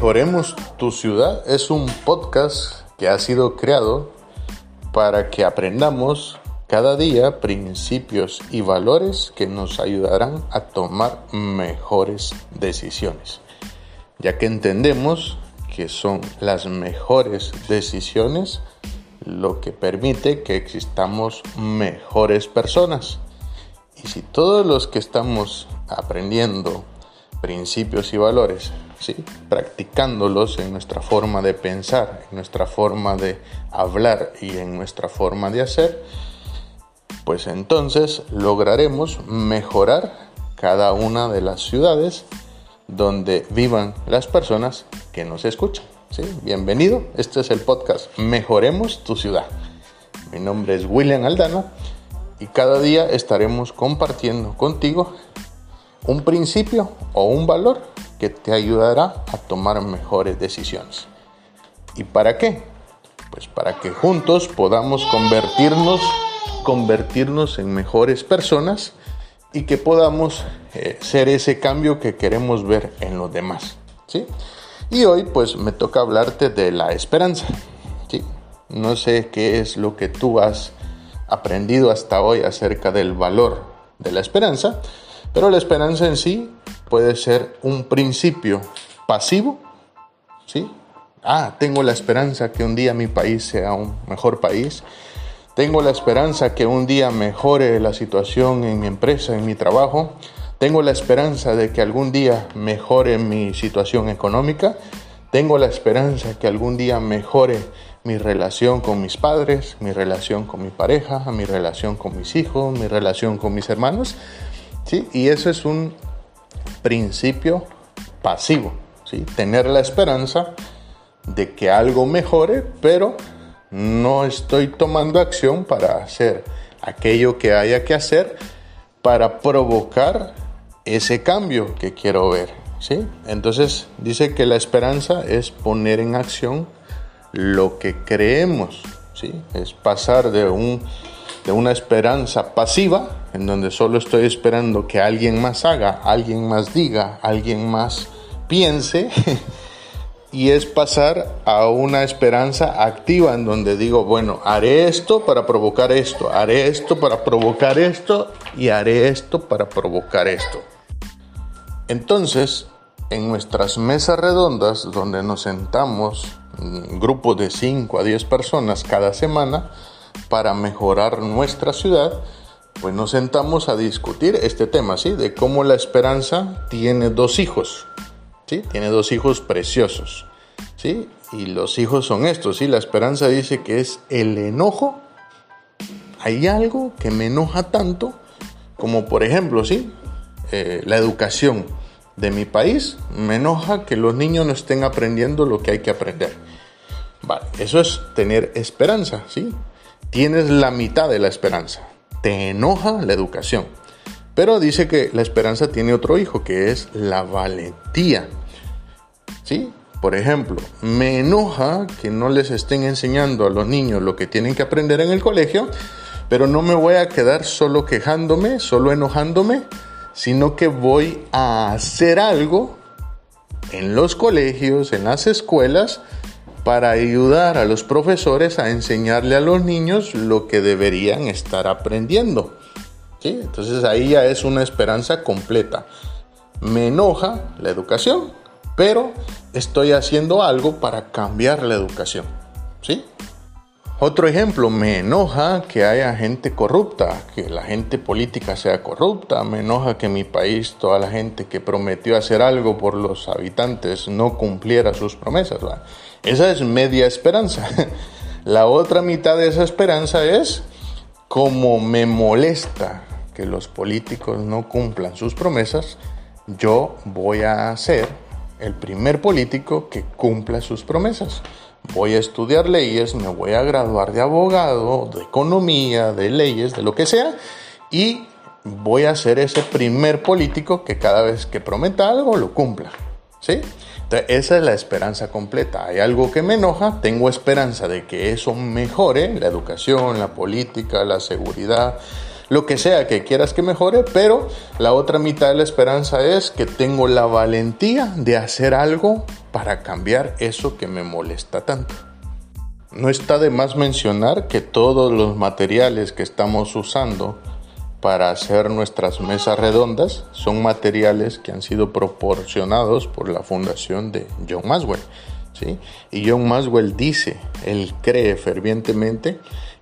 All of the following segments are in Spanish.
Mejoremos tu ciudad es un podcast que ha sido creado para que aprendamos cada día principios y valores que nos ayudarán a tomar mejores decisiones, ya que entendemos que son las mejores decisiones lo que permite que existamos mejores personas. Y si todos los que estamos aprendiendo principios y valores, practicándolos en nuestra forma de pensar, en nuestra forma de hablar y en nuestra forma de hacer, pues entonces lograremos mejorar cada una de las ciudades donde vivan las personas que nos escuchan. ¿sí? Bienvenido, este es el podcast Mejoremos tu ciudad. Mi nombre es William Aldana y cada día estaremos compartiendo contigo un principio o un valor que te ayudará a tomar mejores decisiones. ¿Y para qué? Pues para que juntos podamos convertirnos, convertirnos en mejores personas y que podamos eh, ser ese cambio que queremos ver en los demás. ¿sí? Y hoy pues me toca hablarte de la esperanza. ¿sí? No sé qué es lo que tú has aprendido hasta hoy acerca del valor de la esperanza, pero la esperanza en sí puede ser un principio pasivo, ¿sí? Ah, tengo la esperanza que un día mi país sea un mejor país. Tengo la esperanza que un día mejore la situación en mi empresa, en mi trabajo. Tengo la esperanza de que algún día mejore mi situación económica. Tengo la esperanza que algún día mejore mi relación con mis padres, mi relación con mi pareja, mi relación con mis hijos, mi relación con mis hermanos. ¿Sí? Y eso es un principio pasivo, ¿sí? Tener la esperanza de que algo mejore, pero no estoy tomando acción para hacer aquello que haya que hacer para provocar ese cambio que quiero ver, ¿sí? Entonces dice que la esperanza es poner en acción lo que creemos, ¿sí? Es pasar de un de una esperanza pasiva, en donde solo estoy esperando que alguien más haga, alguien más diga, alguien más piense, y es pasar a una esperanza activa, en donde digo, bueno, haré esto para provocar esto, haré esto para provocar esto, y haré esto para provocar esto. Entonces, en nuestras mesas redondas, donde nos sentamos, un grupo de 5 a 10 personas cada semana, para mejorar nuestra ciudad, pues nos sentamos a discutir este tema, ¿sí? De cómo la esperanza tiene dos hijos, ¿sí? Tiene dos hijos preciosos, ¿sí? Y los hijos son estos, ¿sí? La esperanza dice que es el enojo. Hay algo que me enoja tanto como, por ejemplo, ¿sí? Eh, la educación de mi país me enoja que los niños no estén aprendiendo lo que hay que aprender. Vale, eso es tener esperanza, ¿sí? tienes la mitad de la esperanza. Te enoja la educación. Pero dice que la esperanza tiene otro hijo, que es la valentía. ¿Sí? Por ejemplo, me enoja que no les estén enseñando a los niños lo que tienen que aprender en el colegio, pero no me voy a quedar solo quejándome, solo enojándome, sino que voy a hacer algo en los colegios, en las escuelas, para ayudar a los profesores a enseñarle a los niños lo que deberían estar aprendiendo. ¿Sí? Entonces ahí ya es una esperanza completa. Me enoja la educación, pero estoy haciendo algo para cambiar la educación. ¿Sí? Otro ejemplo, me enoja que haya gente corrupta, que la gente política sea corrupta, me enoja que mi país, toda la gente que prometió hacer algo por los habitantes no cumpliera sus promesas. Esa es media esperanza. La otra mitad de esa esperanza es como me molesta que los políticos no cumplan sus promesas, yo voy a ser el primer político que cumpla sus promesas. Voy a estudiar leyes, me voy a graduar de abogado, de economía, de leyes, de lo que sea, y voy a ser ese primer político que cada vez que prometa algo lo cumpla. ¿Sí? esa es la esperanza completa. Hay algo que me enoja, tengo esperanza de que eso mejore, la educación, la política, la seguridad, lo que sea que quieras que mejore, pero la otra mitad de la esperanza es que tengo la valentía de hacer algo para cambiar eso que me molesta tanto. No está de más mencionar que todos los materiales que estamos usando para hacer nuestras mesas redondas son materiales que han sido proporcionados por la fundación de John Maswell. ¿sí? Y John Maswell dice, él cree fervientemente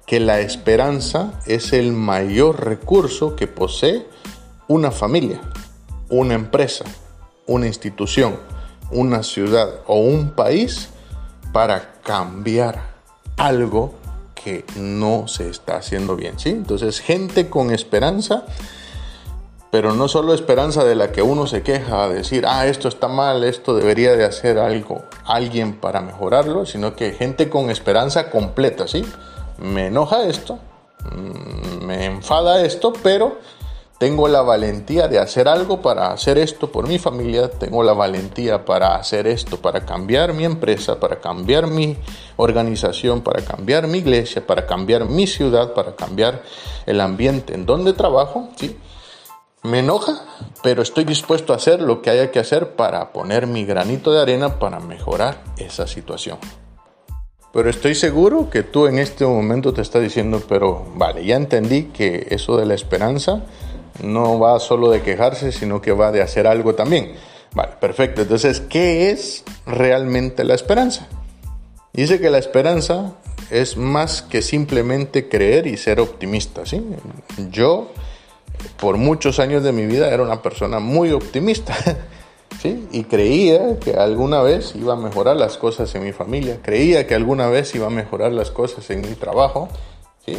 que la esperanza es el mayor recurso que posee una familia, una empresa, una institución, una ciudad o un país para cambiar algo que no se está haciendo bien, ¿sí? Entonces, gente con esperanza, pero no solo esperanza de la que uno se queja a decir, ah, esto está mal, esto debería de hacer algo, alguien para mejorarlo, sino que gente con esperanza completa, ¿sí? Me enoja esto, mm, me enfada esto, pero tengo la valentía de hacer algo para hacer esto por mi familia, tengo la valentía para hacer esto, para cambiar mi empresa, para cambiar mi organización, para cambiar mi iglesia, para cambiar mi ciudad, para cambiar el ambiente en donde trabajo, ¿sí? Me enoja, pero estoy dispuesto a hacer lo que haya que hacer para poner mi granito de arena para mejorar esa situación. Pero estoy seguro que tú en este momento te estás diciendo, pero vale, ya entendí que eso de la esperanza no va solo de quejarse, sino que va de hacer algo también. Vale, perfecto. Entonces, ¿qué es realmente la esperanza? Dice que la esperanza es más que simplemente creer y ser optimista. ¿sí? Yo, por muchos años de mi vida, era una persona muy optimista. ¿sí? Y creía que alguna vez iba a mejorar las cosas en mi familia. Creía que alguna vez iba a mejorar las cosas en mi trabajo. ¿sí?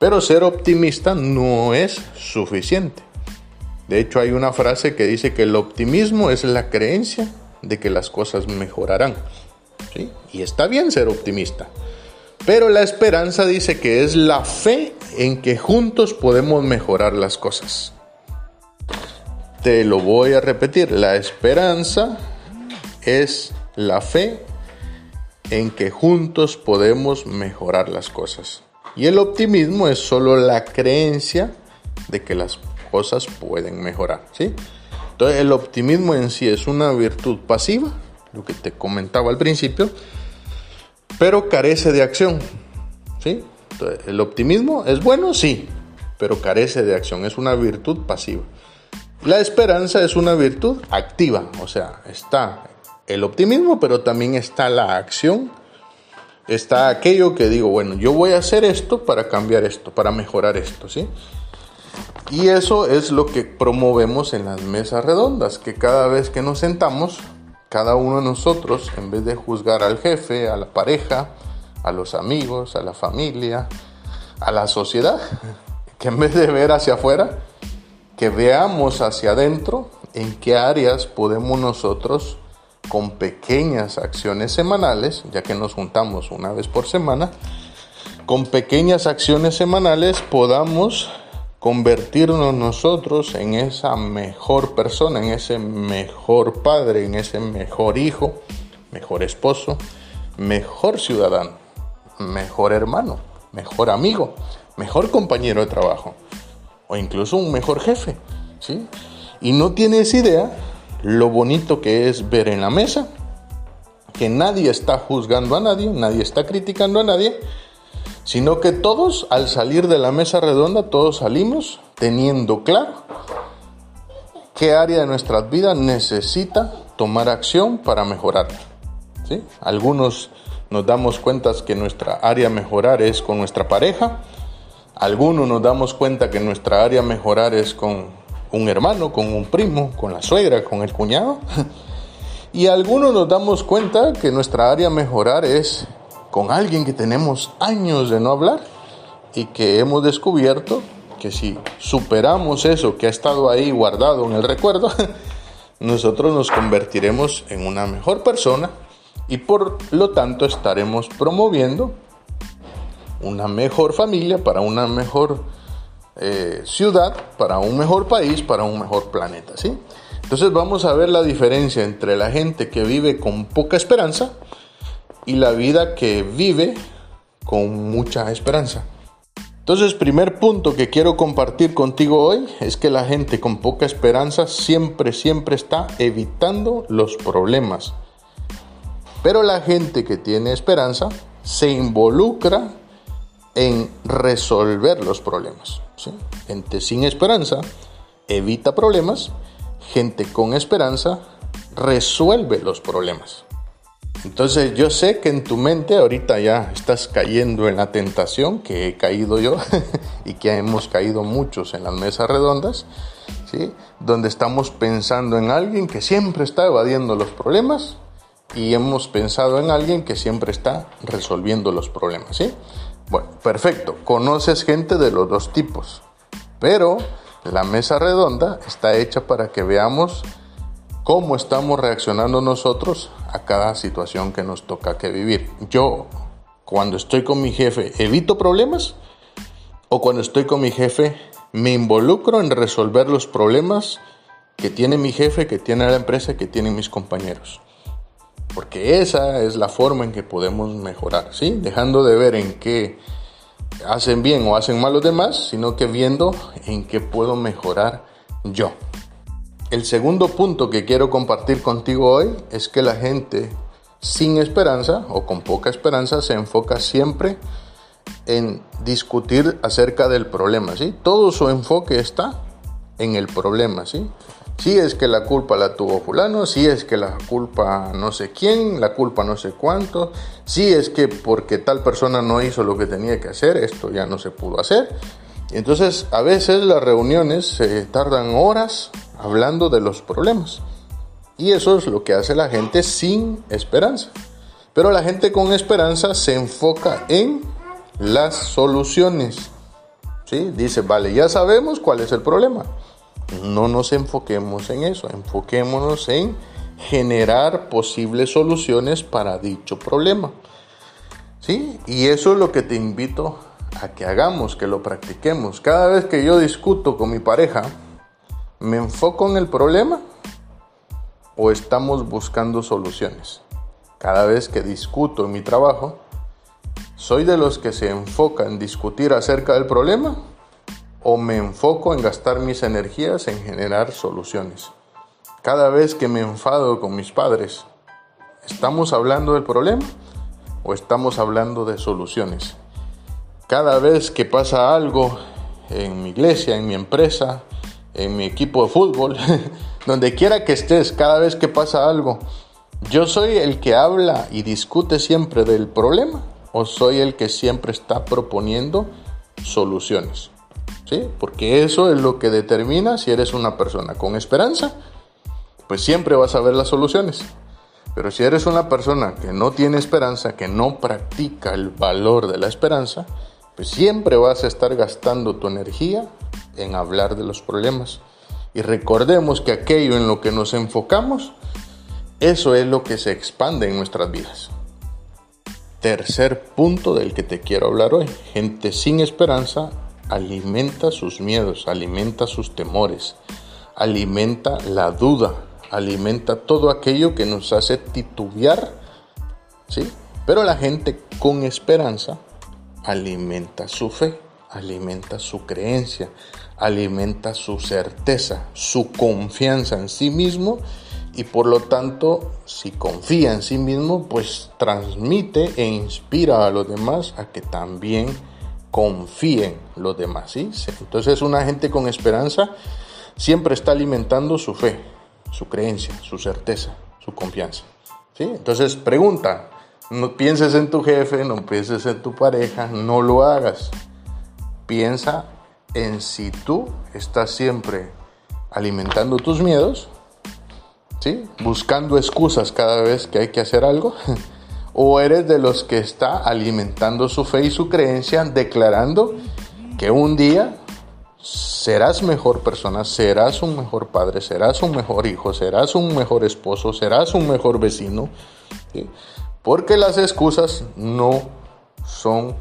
Pero ser optimista no es suficiente. De hecho, hay una frase que dice que el optimismo es la creencia de que las cosas mejorarán. Y está bien ser optimista. Pero la esperanza dice que es la fe en que juntos podemos mejorar las cosas. Te lo voy a repetir. La esperanza es la fe en que juntos podemos mejorar las cosas. Y el optimismo es solo la creencia de que las cosas pueden mejorar, ¿sí? Entonces el optimismo en sí es una virtud pasiva, lo que te comentaba al principio, pero carece de acción, ¿sí? Entonces, el optimismo es bueno, sí, pero carece de acción, es una virtud pasiva. La esperanza es una virtud activa, o sea, está el optimismo, pero también está la acción está aquello que digo, bueno, yo voy a hacer esto para cambiar esto, para mejorar esto, ¿sí? Y eso es lo que promovemos en las mesas redondas, que cada vez que nos sentamos, cada uno de nosotros, en vez de juzgar al jefe, a la pareja, a los amigos, a la familia, a la sociedad, que en vez de ver hacia afuera, que veamos hacia adentro en qué áreas podemos nosotros con pequeñas acciones semanales, ya que nos juntamos una vez por semana, con pequeñas acciones semanales podamos convertirnos nosotros en esa mejor persona, en ese mejor padre, en ese mejor hijo, mejor esposo, mejor ciudadano, mejor hermano, mejor amigo, mejor compañero de trabajo o incluso un mejor jefe, ¿sí? Y no tienes idea lo bonito que es ver en la mesa que nadie está juzgando a nadie, nadie está criticando a nadie, sino que todos al salir de la mesa redonda, todos salimos teniendo claro qué área de nuestras vidas necesita tomar acción para mejorar. ¿sí? Algunos nos damos cuenta que nuestra área mejorar es con nuestra pareja, algunos nos damos cuenta que nuestra área mejorar es con un hermano, con un primo, con la suegra, con el cuñado. Y algunos nos damos cuenta que nuestra área mejorar es con alguien que tenemos años de no hablar y que hemos descubierto que si superamos eso que ha estado ahí guardado en el recuerdo, nosotros nos convertiremos en una mejor persona y por lo tanto estaremos promoviendo una mejor familia para una mejor eh, ciudad, para un mejor país, para un mejor planeta, ¿sí? Entonces vamos a ver la diferencia entre la gente que vive con poca esperanza y la vida que vive con mucha esperanza. Entonces, primer punto que quiero compartir contigo hoy es que la gente con poca esperanza siempre, siempre está evitando los problemas. Pero la gente que tiene esperanza se involucra en resolver los problemas. Gente sin esperanza evita problemas, gente con esperanza resuelve los problemas. Entonces yo sé que en tu mente ahorita ya estás cayendo en la tentación que he caído yo y que hemos caído muchos en las mesas redondas, ¿sí? donde estamos pensando en alguien que siempre está evadiendo los problemas y hemos pensado en alguien que siempre está resolviendo los problemas. ¿sí? Bueno, perfecto, conoces gente de los dos tipos, pero la mesa redonda está hecha para que veamos cómo estamos reaccionando nosotros a cada situación que nos toca que vivir. Yo, cuando estoy con mi jefe, evito problemas o cuando estoy con mi jefe, me involucro en resolver los problemas que tiene mi jefe, que tiene la empresa, que tienen mis compañeros. Porque esa es la forma en que podemos mejorar, ¿sí? Dejando de ver en qué hacen bien o hacen mal los demás, sino que viendo en qué puedo mejorar yo. El segundo punto que quiero compartir contigo hoy es que la gente sin esperanza o con poca esperanza se enfoca siempre en discutir acerca del problema, ¿sí? Todo su enfoque está en el problema, ¿sí? Si es que la culpa la tuvo fulano, si es que la culpa no sé quién, la culpa no sé cuánto, si es que porque tal persona no hizo lo que tenía que hacer, esto ya no se pudo hacer. Entonces, a veces las reuniones se tardan horas hablando de los problemas. Y eso es lo que hace la gente sin esperanza. Pero la gente con esperanza se enfoca en las soluciones. ¿Sí? Dice, vale, ya sabemos cuál es el problema. No nos enfoquemos en eso, enfoquémonos en generar posibles soluciones para dicho problema. ¿Sí? Y eso es lo que te invito a que hagamos, que lo practiquemos. Cada vez que yo discuto con mi pareja, ¿me enfoco en el problema o estamos buscando soluciones? Cada vez que discuto en mi trabajo, ¿soy de los que se enfoca en discutir acerca del problema o me enfoco en gastar mis energías en generar soluciones? Cada vez que me enfado con mis padres, ¿estamos hablando del problema o estamos hablando de soluciones? Cada vez que pasa algo en mi iglesia, en mi empresa, en mi equipo de fútbol, donde quiera que estés, cada vez que pasa algo, ¿yo soy el que habla y discute siempre del problema o soy el que siempre está proponiendo soluciones? Porque eso es lo que determina si eres una persona con esperanza, pues siempre vas a ver las soluciones. Pero si eres una persona que no tiene esperanza, que no practica el valor de la esperanza, pues siempre vas a estar gastando tu energía en hablar de los problemas. Y recordemos que aquello en lo que nos enfocamos, eso es lo que se expande en nuestras vidas. Tercer punto del que te quiero hablar hoy. Gente sin esperanza alimenta sus miedos, alimenta sus temores, alimenta la duda, alimenta todo aquello que nos hace titubear. ¿sí? Pero la gente con esperanza alimenta su fe, alimenta su creencia, alimenta su certeza, su confianza en sí mismo y por lo tanto, si confía en sí mismo, pues transmite e inspira a los demás a que también confíen los demás. ¿sí? Entonces una gente con esperanza siempre está alimentando su fe, su creencia, su certeza, su confianza. ¿sí? Entonces pregunta, no pienses en tu jefe, no pienses en tu pareja, no lo hagas. Piensa en si tú estás siempre alimentando tus miedos, ¿sí? buscando excusas cada vez que hay que hacer algo, o eres de los que está alimentando su fe y su creencia, declarando que un día serás mejor persona, serás un mejor padre, serás un mejor hijo, serás un mejor esposo, serás un mejor vecino. Porque las excusas no son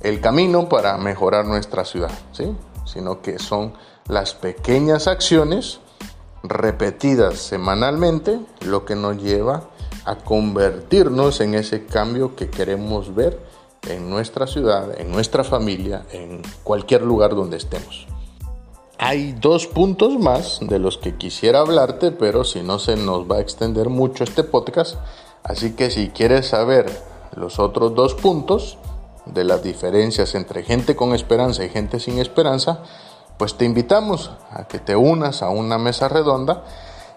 el camino para mejorar nuestra ciudad, ¿sí? sino que son las pequeñas acciones repetidas semanalmente lo que nos lleva a convertirnos en ese cambio que queremos ver en nuestra ciudad, en nuestra familia, en cualquier lugar donde estemos. Hay dos puntos más de los que quisiera hablarte, pero si no se nos va a extender mucho este podcast, así que si quieres saber los otros dos puntos de las diferencias entre gente con esperanza y gente sin esperanza, pues te invitamos a que te unas a una mesa redonda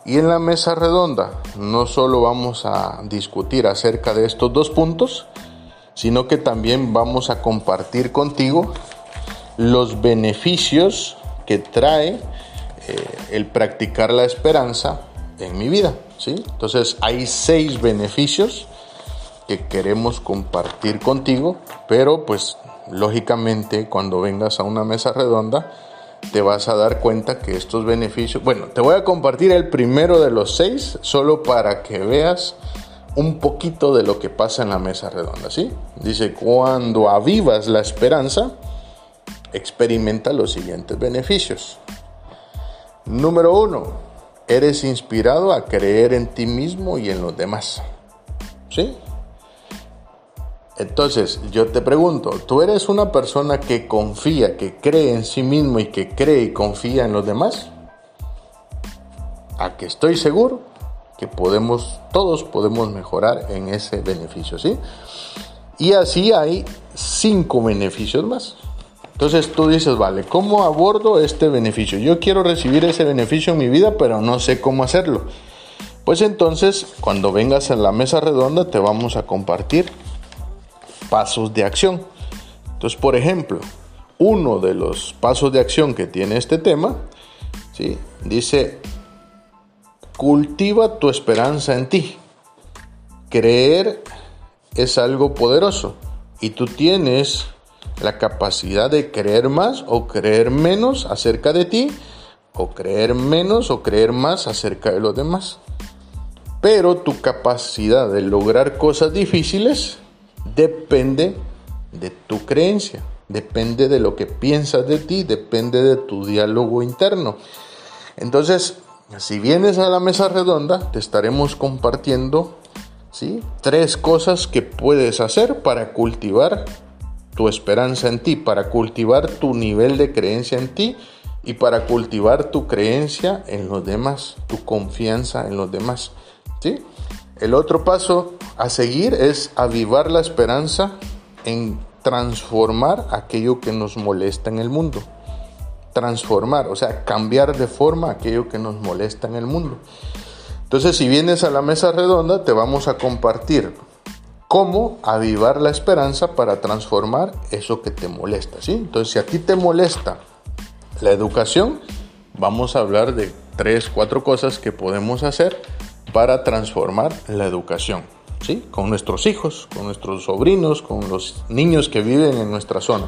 y en la mesa redonda no solo vamos a discutir acerca de estos dos puntos, sino que también vamos a compartir contigo los beneficios que trae eh, el practicar la esperanza en mi vida. ¿sí? Entonces hay seis beneficios que queremos compartir contigo, pero pues lógicamente cuando vengas a una mesa redonda, te vas a dar cuenta que estos beneficios, bueno, te voy a compartir el primero de los seis solo para que veas un poquito de lo que pasa en la mesa redonda, ¿sí? Dice, cuando avivas la esperanza, experimenta los siguientes beneficios. Número uno, eres inspirado a creer en ti mismo y en los demás, ¿sí? Entonces, yo te pregunto, ¿tú eres una persona que confía, que cree en sí mismo y que cree y confía en los demás? A que estoy seguro que podemos, todos podemos mejorar en ese beneficio, ¿sí? Y así hay cinco beneficios más. Entonces tú dices, vale, ¿cómo abordo este beneficio? Yo quiero recibir ese beneficio en mi vida, pero no sé cómo hacerlo. Pues entonces, cuando vengas a la mesa redonda, te vamos a compartir pasos de acción. Entonces, por ejemplo, uno de los pasos de acción que tiene este tema, ¿sí? dice, cultiva tu esperanza en ti. Creer es algo poderoso y tú tienes la capacidad de creer más o creer menos acerca de ti o creer menos o creer más acerca de los demás. Pero tu capacidad de lograr cosas difíciles depende de tu creencia, depende de lo que piensas de ti, depende de tu diálogo interno. Entonces, si vienes a la mesa redonda, te estaremos compartiendo ¿sí? tres cosas que puedes hacer para cultivar tu esperanza en ti, para cultivar tu nivel de creencia en ti y para cultivar tu creencia en los demás, tu confianza en los demás. ¿sí? El otro paso a seguir es avivar la esperanza en transformar aquello que nos molesta en el mundo. Transformar, o sea, cambiar de forma aquello que nos molesta en el mundo. Entonces, si vienes a la mesa redonda, te vamos a compartir cómo avivar la esperanza para transformar eso que te molesta. ¿sí? Entonces, si a ti te molesta la educación, vamos a hablar de tres, cuatro cosas que podemos hacer para transformar la educación, ¿sí? Con nuestros hijos, con nuestros sobrinos, con los niños que viven en nuestra zona.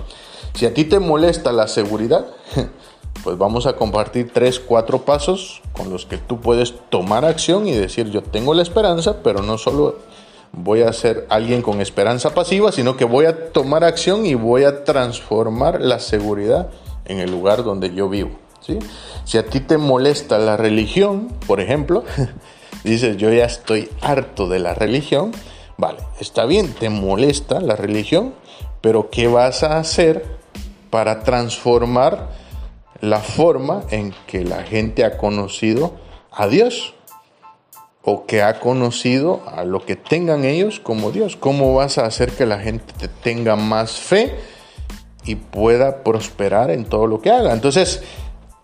Si a ti te molesta la seguridad, pues vamos a compartir tres, cuatro pasos con los que tú puedes tomar acción y decir yo tengo la esperanza, pero no solo voy a ser alguien con esperanza pasiva, sino que voy a tomar acción y voy a transformar la seguridad en el lugar donde yo vivo. ¿sí? Si a ti te molesta la religión, por ejemplo, dices, yo ya estoy harto de la religión, vale, está bien, te molesta la religión, pero ¿qué vas a hacer para transformar la forma en que la gente ha conocido a Dios? o que ha conocido a lo que tengan ellos como Dios. ¿Cómo vas a hacer que la gente tenga más fe y pueda prosperar en todo lo que haga? Entonces,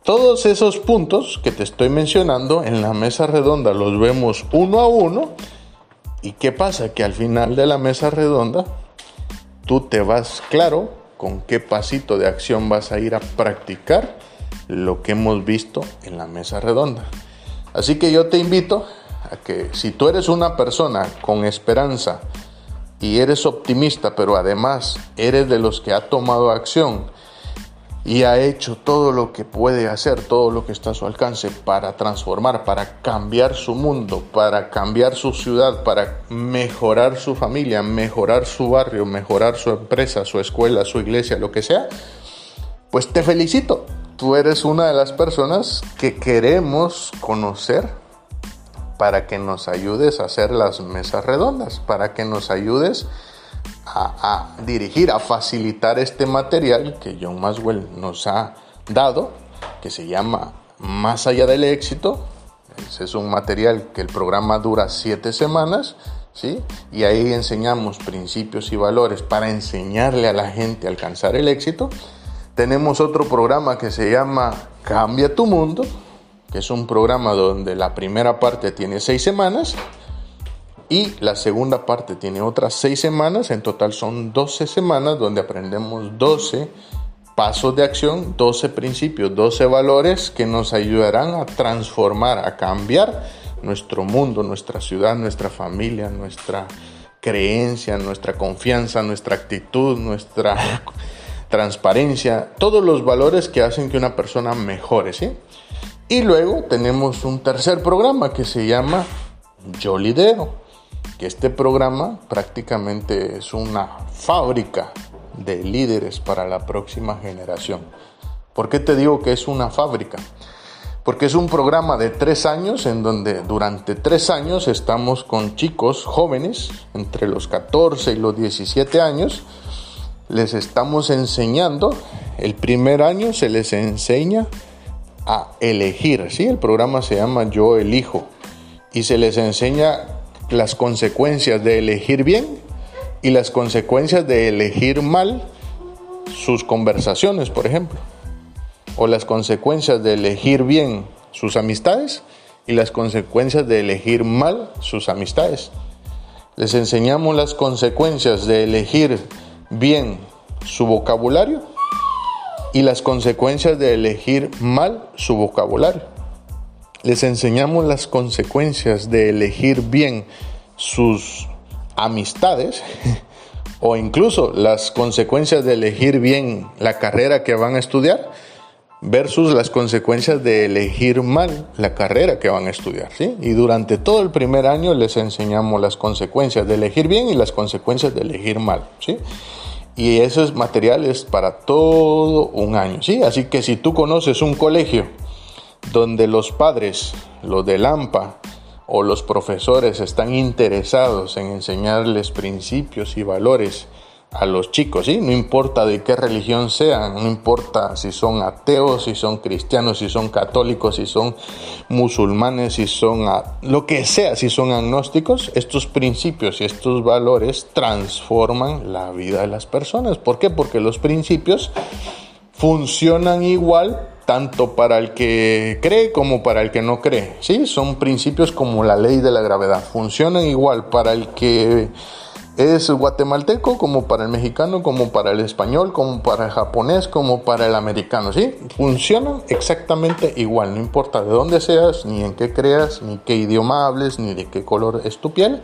todos esos puntos que te estoy mencionando en la mesa redonda los vemos uno a uno. ¿Y qué pasa? Que al final de la mesa redonda tú te vas claro con qué pasito de acción vas a ir a practicar lo que hemos visto en la mesa redonda. Así que yo te invito a que si tú eres una persona con esperanza y eres optimista, pero además eres de los que ha tomado acción, y ha hecho todo lo que puede hacer, todo lo que está a su alcance para transformar, para cambiar su mundo, para cambiar su ciudad, para mejorar su familia, mejorar su barrio, mejorar su empresa, su escuela, su iglesia, lo que sea, pues te felicito. Tú eres una de las personas que queremos conocer para que nos ayudes a hacer las mesas redondas, para que nos ayudes a, dirigir, a facilitar este material que John Maswell nos ha dado, que se llama Más allá del éxito. Ese es un material que el programa dura siete semanas, ¿sí? Y ahí enseñamos principios y valores para enseñarle a la gente a alcanzar el éxito. Tenemos otro programa que se llama Cambia tu Mundo, que es un programa donde la primera parte tiene seis semanas y la segunda parte tiene otras seis semanas, en total son 12 semanas donde aprendemos 12 pasos de acción, 12 principios, 12 valores que nos ayudarán a transformar, a cambiar nuestro mundo, nuestra ciudad, nuestra familia, nuestra creencia, nuestra confianza, nuestra actitud, nuestra transparencia, todos los valores que hacen que una persona mejore, ¿sí? Y luego tenemos un tercer programa que se llama Yo Lidero que este programa prácticamente es una fábrica de líderes para la próxima generación. ¿Por qué te digo que es una fábrica? Porque es un programa de tres años en donde durante tres años estamos con chicos jóvenes entre los 14 y los 17 años. Les estamos enseñando, el primer año se les enseña a elegir, ¿sí? El programa se llama Yo elijo y se les enseña las consecuencias de elegir bien y las consecuencias de elegir mal sus conversaciones, por ejemplo. O las consecuencias de elegir bien sus amistades y las consecuencias de elegir mal sus amistades. Les enseñamos las consecuencias de elegir bien su vocabulario y las consecuencias de elegir mal su vocabulario les enseñamos las consecuencias de elegir bien sus amistades o incluso las consecuencias de elegir bien la carrera que van a estudiar versus las consecuencias de elegir mal la carrera que van a estudiar. ¿sí? Y durante todo el primer año les enseñamos las consecuencias de elegir bien y las consecuencias de elegir mal. ¿sí? Y esos materiales para todo un año. ¿sí? Así que si tú conoces un colegio donde los padres, los de Lampa o los profesores están interesados en enseñarles principios y valores a los chicos, ¿sí? No importa de qué religión sean, no importa si son ateos, si son cristianos, si son católicos, si son musulmanes, si son lo que sea, si son agnósticos, estos principios y estos valores transforman la vida de las personas. ¿Por qué? Porque los principios funcionan igual tanto para el que cree como para el que no cree. ¿sí? Son principios como la ley de la gravedad. Funcionan igual para el que es guatemalteco como para el mexicano, como para el español, como para el japonés, como para el americano. ¿sí? Funcionan exactamente igual. No importa de dónde seas, ni en qué creas, ni qué idioma hables, ni de qué color es tu piel.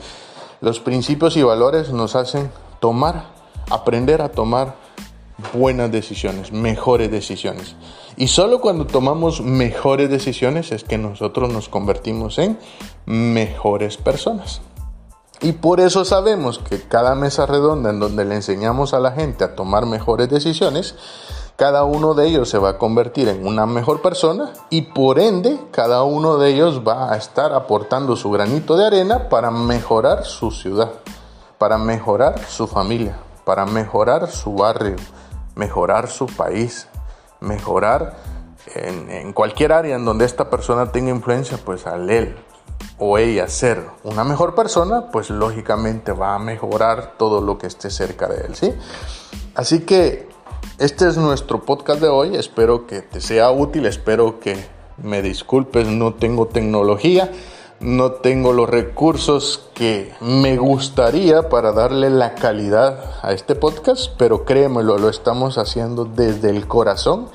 Los principios y valores nos hacen tomar, aprender a tomar buenas decisiones, mejores decisiones. Y solo cuando tomamos mejores decisiones es que nosotros nos convertimos en mejores personas. Y por eso sabemos que cada mesa redonda en donde le enseñamos a la gente a tomar mejores decisiones, cada uno de ellos se va a convertir en una mejor persona y por ende cada uno de ellos va a estar aportando su granito de arena para mejorar su ciudad, para mejorar su familia, para mejorar su barrio, mejorar su país, mejorar en, cualquier área en donde esta persona tenga influencia, pues al él o ella ser una mejor persona, pues lógicamente va a mejorar todo lo que esté cerca de él, ¿sí? Así que este es nuestro podcast de hoy, espero que te sea útil, espero que me disculpes, no tengo tecnología no tengo los recursos que me gustaría para darle la calidad a este podcast, pero créemelo, lo estamos haciendo desde el corazón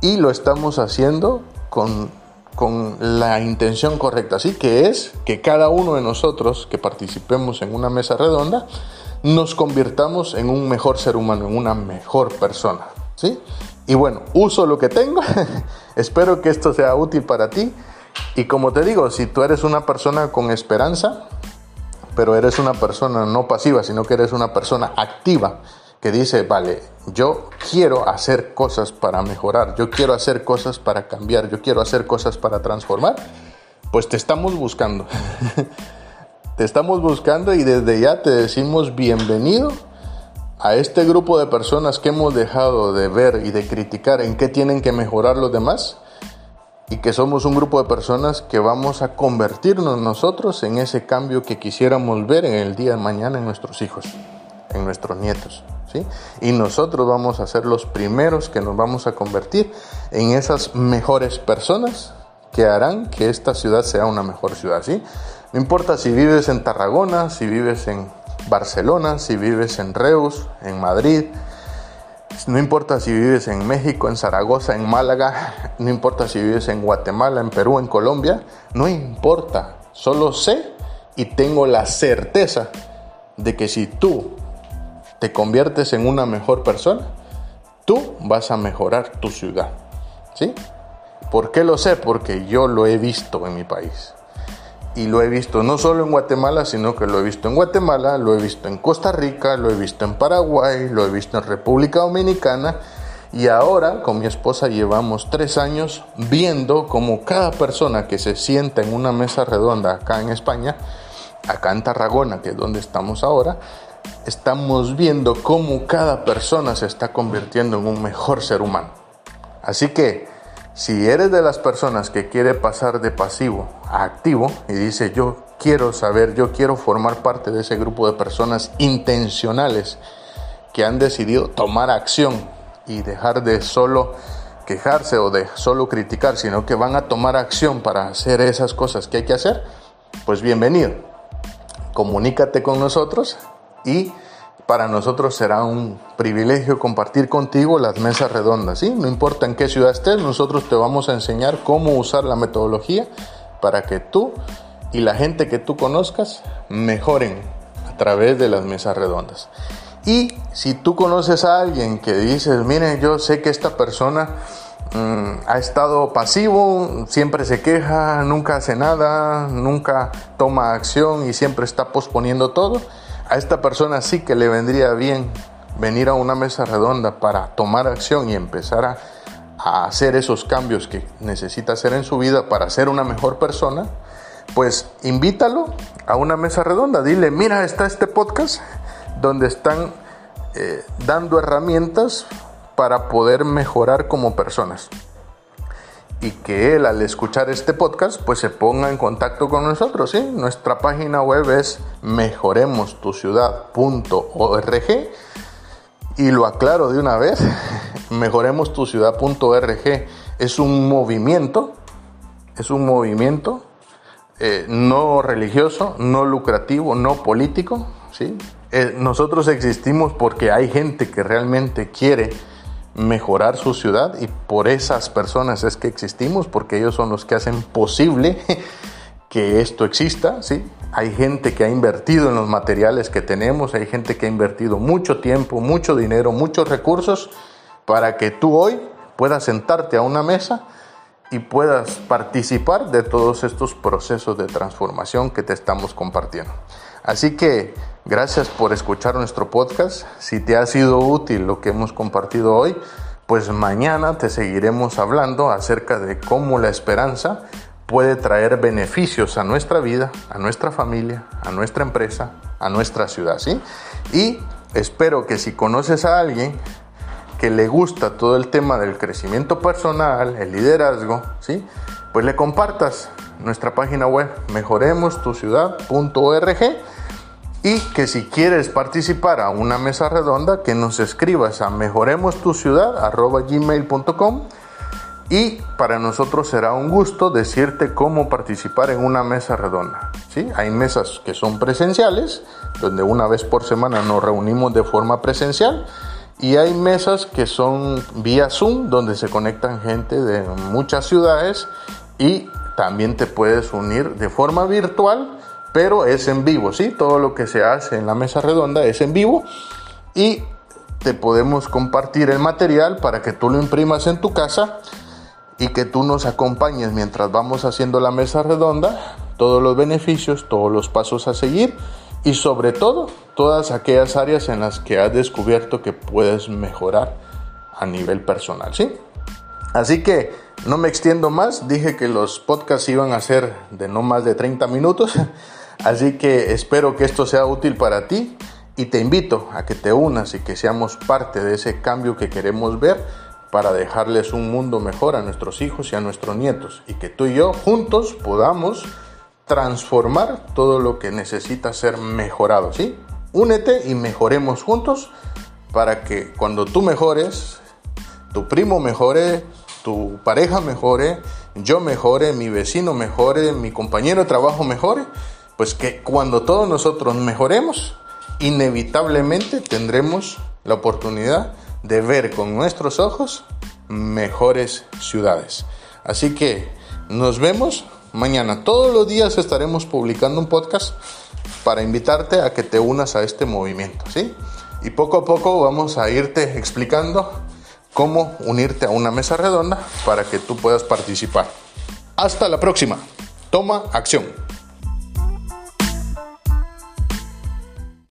y lo estamos haciendo con, con la intención correcta. Así que es que cada uno de nosotros que participemos en una mesa redonda nos convirtamos en un mejor ser humano, en una mejor persona. ¿sí? Y bueno, uso lo que tengo. Espero que esto sea útil para ti. Y como te digo, si tú eres una persona con esperanza, pero eres una persona no pasiva, sino que eres una persona activa, que dice, vale, yo quiero hacer cosas para mejorar, yo quiero hacer cosas para cambiar, yo quiero hacer cosas para transformar, pues te estamos buscando. te estamos buscando y desde ya te decimos bienvenido a este grupo de personas que hemos dejado de ver y de criticar en qué tienen que mejorar los demás y que somos un grupo de personas que vamos a convertirnos nosotros en ese cambio que quisiéramos ver en el día de mañana en nuestros hijos, en nuestros nietos. ¿sí? Y nosotros vamos a ser los primeros que nos vamos a convertir en esas mejores personas que harán que esta ciudad sea una mejor ciudad. ¿sí? No importa si vives en Tarragona, si vives en Barcelona, si vives en Reus, en Madrid, no importa si vives en México, en Zaragoza, en Málaga, no importa si vives en Guatemala, en Perú, en Colombia, no importa. Solo sé y tengo la certeza de que si tú te conviertes en una mejor persona, tú vas a mejorar tu ciudad. ¿Sí? ¿Por qué lo sé? Porque yo lo he visto en mi país y lo he visto no solo en Guatemala, sino que lo he visto en Guatemala, lo he visto en Costa Rica, lo he visto en Paraguay, lo he visto en República Dominicana y ahora con mi esposa llevamos tres años viendo cómo cada persona que se sienta en una mesa redonda acá en España, acá en Tarragona, que es donde estamos ahora, estamos viendo cómo cada persona se está convirtiendo en un mejor ser humano. Así que si eres de las personas que quiere pasar de pasivo a activo y dice yo quiero saber, yo quiero formar parte de ese grupo de personas intencionales que han decidido tomar acción y dejar de solo quejarse o de solo criticar, sino que van a tomar acción para hacer esas cosas que hay que hacer, pues bienvenido. Comunícate con nosotros y para nosotros será un privilegio compartir contigo las mesas redondas. ¿sí? No importa en qué ciudad estés, nosotros te vamos a enseñar cómo usar la metodología para que tú y la gente que tú conozcas mejoren a través de las mesas redondas. Y si tú conoces a alguien que dices, miren, yo sé que esta persona mm, ha estado pasivo, siempre se queja, nunca hace nada, nunca toma acción y siempre está posponiendo todo, a esta persona sí que le vendría bien venir a una mesa redonda para tomar acción y empezar a, hacer esos cambios que necesita hacer en su vida para ser una mejor persona, pues invítalo a una mesa redonda. Dile, mira, está este podcast donde están eh, dando herramientas para poder mejorar como personas y que él al escuchar este podcast pues se ponga en contacto con nosotros. ¿sí? Nuestra página web es mejoremostuciudad.org y lo aclaro de una vez, mejoremostuciudad.org es un movimiento, es un movimiento eh, no religioso, no lucrativo, no político. ¿sí? Eh, nosotros existimos porque hay gente que realmente quiere mejorar su ciudad y por esas personas es que existimos, porque ellos son los que hacen posible que esto exista, ¿sí? Hay gente que ha invertido en los materiales que tenemos, hay gente que ha invertido mucho tiempo, mucho dinero, muchos recursos para que tú hoy puedas sentarte a una mesa y puedas participar de todos estos procesos de transformación que te estamos compartiendo. Así que gracias por escuchar nuestro podcast. Si te ha sido útil lo que hemos compartido hoy, pues mañana te seguiremos hablando acerca de cómo la esperanza puede traer beneficios a nuestra vida, a nuestra familia, a nuestra empresa, a nuestra ciudad, ¿sí? Y espero que si conoces a alguien que le gusta todo el tema del crecimiento personal, el liderazgo, ¿sí? Pues le compartas nuestra página web mejoremostuciudad.org y que si quieres participar a una mesa redonda que nos escribas a mejoremostuciudad@gmail.com y para nosotros será un gusto decirte cómo participar en una mesa redonda. ¿sí? Hay mesas que son presenciales, donde una vez por semana nos reunimos de forma presencial y hay mesas que son vía Zoom, donde se conectan gente de muchas ciudades y también te puedes unir de forma virtual, pero es en vivo, ¿sí? Todo lo que se hace en la mesa redonda es en vivo y te podemos compartir el material para que tú lo imprimas en tu casa y que tú nos acompañes mientras vamos haciendo la mesa redonda, todos los beneficios, todos los pasos a seguir y sobre todo todas aquellas áreas en las que has descubierto que puedes mejorar a nivel personal, ¿sí? Así que no me extiendo más, dije que los podcasts iban a ser de no más de 30 minutos, Así que espero que esto sea útil para ti y te invito a que te unas y que seamos parte de ese cambio que queremos ver para dejarles un mundo mejor a nuestros hijos y a nuestros nietos y que tú y yo juntos podamos transformar todo lo que necesita ser mejorado, ¿sí? Únete y mejoremos juntos para que cuando tú mejores, tu primo mejore, tu pareja mejore, yo mejore, mi vecino mejore, mi compañero de trabajo mejore, pues que cuando todos nosotros mejoremos, inevitablemente tendremos la oportunidad de ver con nuestros ojos mejores ciudades. Así que nos vemos mañana. Todos los días estaremos publicando un podcast para invitarte a que te unas a este movimiento, ¿sí? Y poco a poco vamos a irte explicando cómo unirte a una mesa redonda para que tú puedas participar. Hasta la próxima. Toma acción.